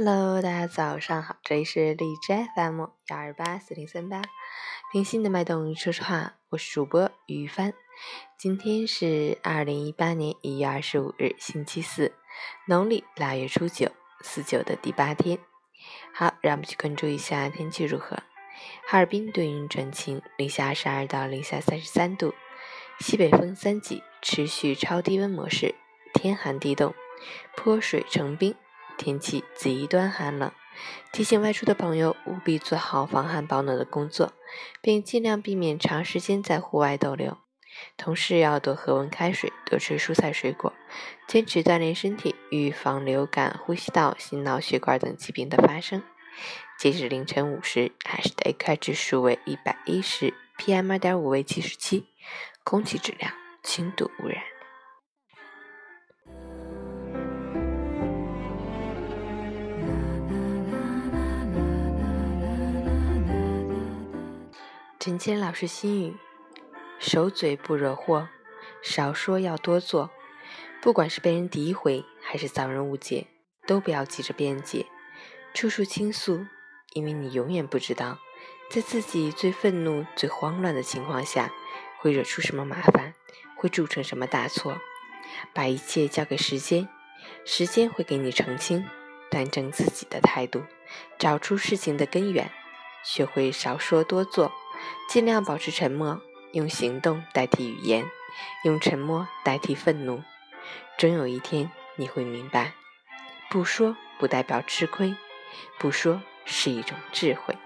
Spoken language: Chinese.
Hello，大家早上好，这里是荔枝 FM 幺二八四零三八，听心的脉动，说实话，我是主播于帆。今天是二零一八年一月二十五日，星期四，农历腊月初九，四九的第八天。好，让我们去关注一下天气如何。哈尔滨多云转晴，零下二十二到零下三十三度，西北风三级，持续超低温模式，天寒地冻，泼水成冰。天气极端寒冷，提醒外出的朋友务必做好防寒保暖的工作，并尽量避免长时间在户外逗留。同时要多喝温开水，多吃蔬菜水果，坚持锻炼身体，预防流感、呼吸道、心脑血管等疾病的发生。截止凌晨五时，海市的 AQI 指数为一百一十，PM 二点五为七十七，空气质量轻度污染。陈谦老师心语：守嘴不惹祸，少说要多做。不管是被人诋毁，还是遭人误解，都不要急着辩解，处处倾诉，因为你永远不知道，在自己最愤怒、最慌乱的情况下，会惹出什么麻烦，会铸成什么大错。把一切交给时间，时间会给你澄清。端正自己的态度，找出事情的根源，学会少说多做。尽量保持沉默，用行动代替语言，用沉默代替愤怒。终有一天，你会明白，不说不代表吃亏，不说是一种智慧。